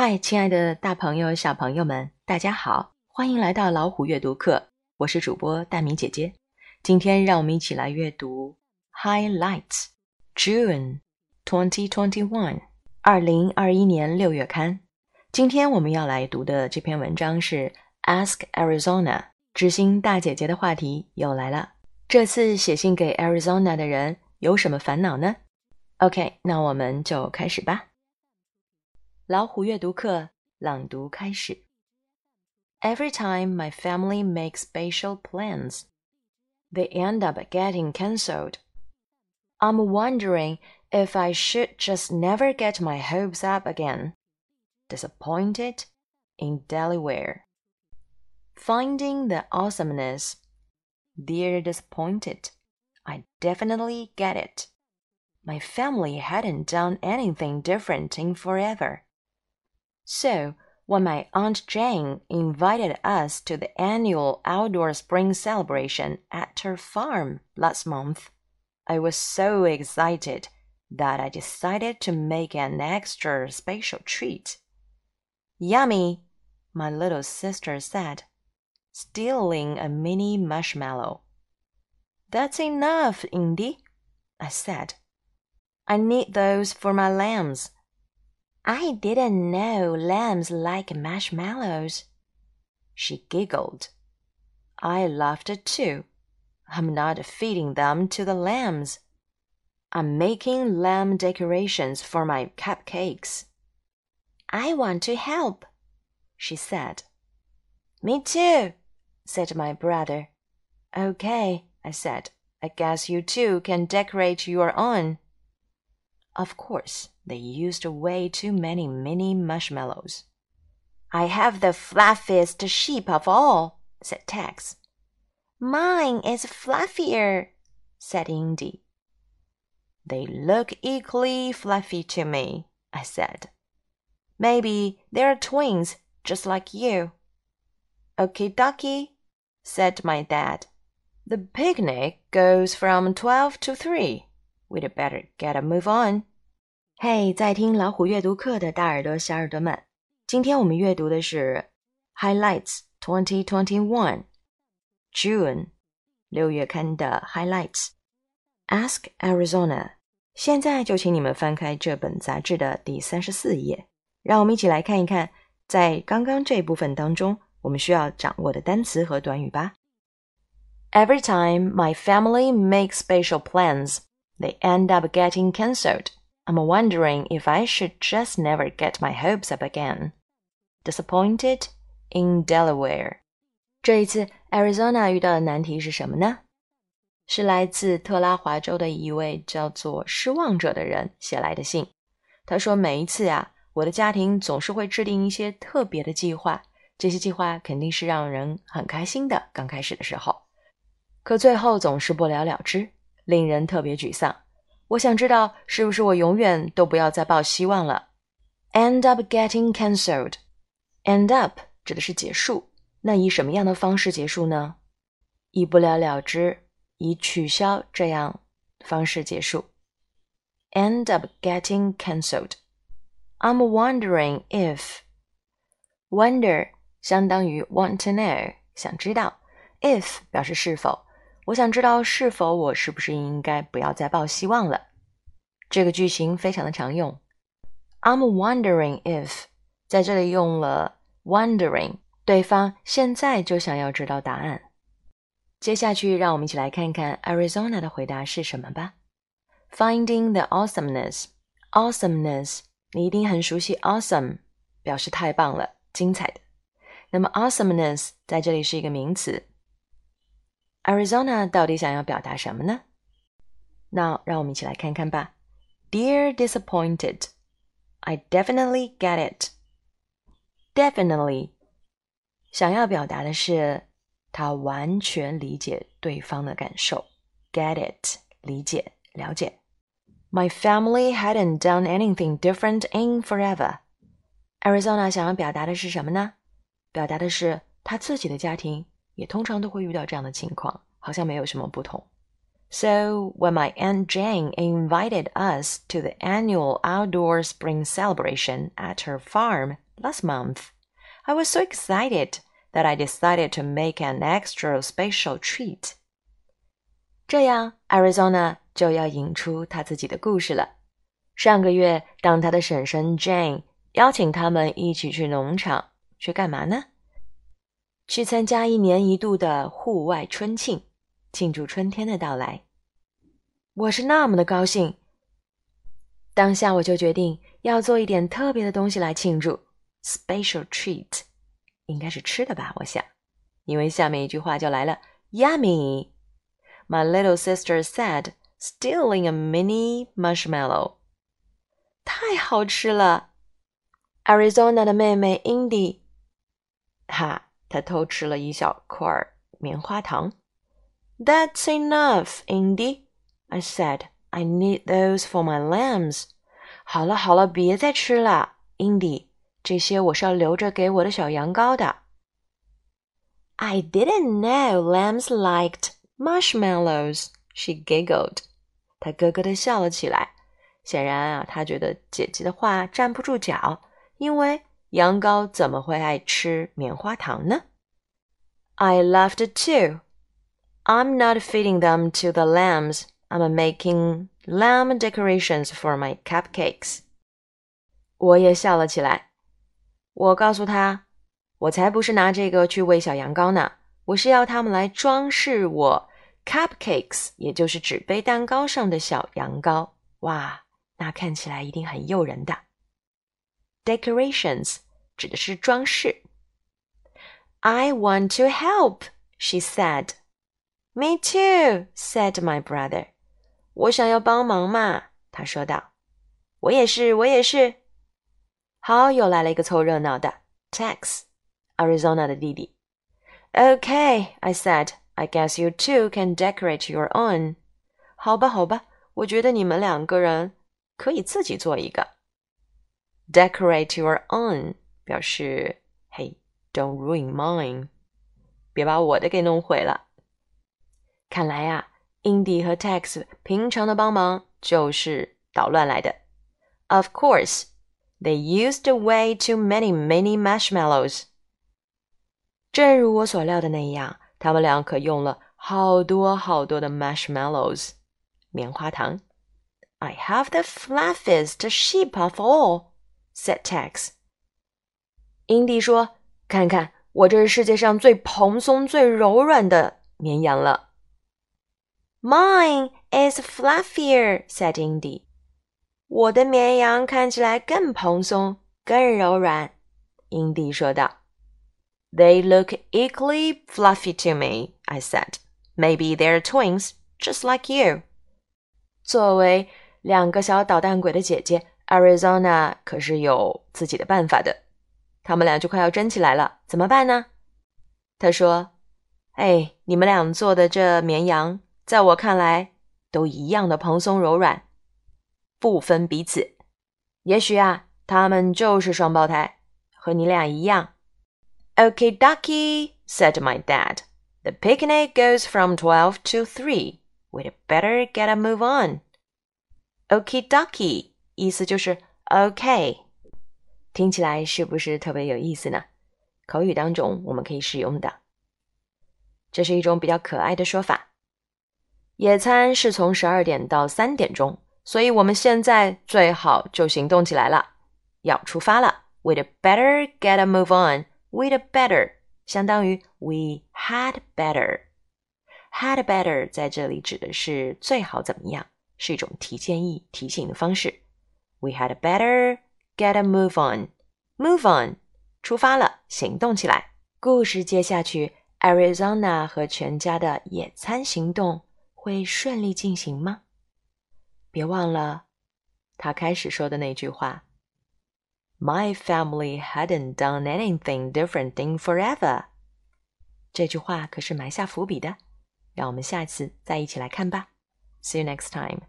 嗨，亲爱的大朋友、小朋友们，大家好，欢迎来到老虎阅读课。我是主播大米姐姐。今天让我们一起来阅读《Highlights June 2021》二零二一年六月刊。今天我们要来读的这篇文章是《Ask Arizona》，知心大姐姐的话题又来了。这次写信给 Arizona 的人有什么烦恼呢？OK，那我们就开始吧。老虎阅读课朗读开始。Every time my family makes spatial plans, they end up getting cancelled. I'm wondering if I should just never get my hopes up again. Disappointed in Delaware. Finding the awesomeness. Dear disappointed. I definitely get it. My family hadn't done anything different in forever. So, when my Aunt Jane invited us to the annual outdoor spring celebration at her farm last month, I was so excited that I decided to make an extra special treat. Yummy, my little sister said, stealing a mini marshmallow. That's enough, Indy, I said. I need those for my lambs. I didn't know lambs like marshmallows. She giggled. I laughed too. I'm not feeding them to the lambs. I'm making lamb decorations for my cupcakes. I want to help, she said. Me too, said my brother. Okay, I said. I guess you two can decorate your own. Of course, they used way too many mini marshmallows. I have the fluffiest sheep of all, said Tex. Mine is fluffier, said Indy. They look equally fluffy to me, I said. Maybe they're twins, just like you. Okie dokie, said my dad. The picnic goes from twelve to three. We'd better get a move on. 嘿，在听老虎阅读课的大耳朵、小耳朵们，今天我们阅读的是《Highlights 2021 June》六月刊的 Highlights。Ask Arizona。现在就请你们翻开这本杂志的第三十四页，让我们一起来看一看，在刚刚这部分当中，我们需要掌握的单词和短语吧。Every time my family makes special plans, They end up getting cancelled. I'm wondering if I should just never get my hopes up again. Disappointed in Delaware. 这一次，Arizona 遇到的难题是什么呢？是来自特拉华州的一位叫做“失望者”的人写来的信。他说：“每一次呀，我的家庭总是会制定一些特别的计划，这些计划肯定是让人很开心的。刚开始的时候，可最后总是不了了之，令人特别沮丧。”我想知道是不是我永远都不要再抱希望了。End up getting cancelled. End up 指的是结束，那以什么样的方式结束呢？以不了了之，以取消这样方式结束。End up getting cancelled. I'm wondering if. Wonder 相当于 want to know，想知道。If 表示是否。我想知道是否我是不是应该不要再抱希望了。这个句型非常的常用。I'm wondering if 在这里用了 wondering，对方现在就想要知道答案。接下去，让我们一起来看看 Arizona 的回答是什么吧。Finding the awesomeness，awesomeness，你一定很熟悉 awesome，表示太棒了，精彩的。那么 awesomeness 在这里是一个名词。Arizona 到底想要表达什么呢？那让我们一起来看看吧。Dear disappointed, I definitely get it. Definitely 想要表达的是他完全理解对方的感受，get it 理解了解。My family hadn't done anything different in forever. Arizona 想要表达的是什么呢？表达的是他自己的家庭 也通常都会遇到这样的情况，好像没有什么不同。So when my aunt Jane invited us to the annual outdoor spring celebration at her farm last month. I was so excited that I decided to make an extra special treat. 这样，Arizona 就要引出他自己的故事了。上个月，当他的婶婶 Jane 邀请他们一起去农场，去干嘛呢？ 去参加一年一度的户外春庆，庆祝春天的到来。我是那么的高兴，当下我就决定要做一点特别的东西来庆祝，special treat，应该是吃的吧？我想，因为下面一句话就来了，Yummy。My little sister said, stealing a mini marshmallow. 太好吃了！Arizona 的妹妹 Indy，哈，她偷吃了一小块棉花糖。That's enough, Indy, I said. I need those for my lambs. 好了好了，别再吃了，Indy，这些我是要留着给我的小羊羔的。I didn't know lambs liked Marshmallows, she giggled. 她咯咯的笑了起来。显然啊，她觉得姐姐的话站不住脚，因为 羊羔怎么会爱吃棉花糖呢？I laughed too. I'm not feeding them to the lambs. I'm making lamb decorations for my cupcakes. 我也笑了起来。我告诉他，我才不是拿这个去喂小羊羔呢，我是要它们来装饰我 cupcakes，也就是纸杯蛋糕上的小羊羔。哇，那看起来一定很诱人的。Decorations 指的是装饰。I want to help, she said. Me too, said my brother. 我想要帮忙嘛，他说道。我也是，我也是。好，又来了一个凑热闹的 Tex，Arizona 的弟弟。Okay, I said. I guess you two can decorate your own. 好吧，好吧，我觉得你们两个人可以自己做一个。 Decorate your own 表示，嘿，Don't ruin mine，别把我的给弄毁了。看来呀，Indy 和 Tex 平常的帮忙就是捣乱来的。Of course, they used way too many mini marshmallows. 正如我所料的那样。他们俩可用了好多好多的 marshmallows，棉花糖。I have the fluffiest sheep of all," said Tex. 英迪说：“看看，我这是世界上最蓬松、最柔软的绵羊了。” Mine is fluffier," said Indy. 我的绵羊看起来更蓬松、更柔软。英迪说道。They look equally fluffy to me, I said. Maybe they're twins, just like you. 作为两个小捣蛋鬼的姐姐 ，Arizona 可是有自己的办法的。他们俩就快要争起来了，怎么办呢？他说：“哎，你们俩做的这绵羊，在我看来都一样的蓬松柔软，不分彼此。也许啊，他们就是双胞胎，和你俩一样。” Okay, ducky, said my dad. The picnic goes from twelve to three. We'd better get a move on. Okay, ducky，意思就是 OK，听起来是不是特别有意思呢？口语当中我们可以使用的，这是一种比较可爱的说法。野餐是从十二点到三点钟，所以我们现在最好就行动起来了，要出发了。We'd better get a move on. We'd better 相当于 we had better。had better 在这里指的是最好怎么样，是一种提建议、提醒的方式。We had better get a move on. Move on，出发了，行动起来。故事接下去，Arizona 和全家的野餐行动会顺利进行吗？别忘了他开始说的那句话。My family hadn't done anything different in forever。这句话可是埋下伏笔的，让我们下次再一起来看吧。See you next time.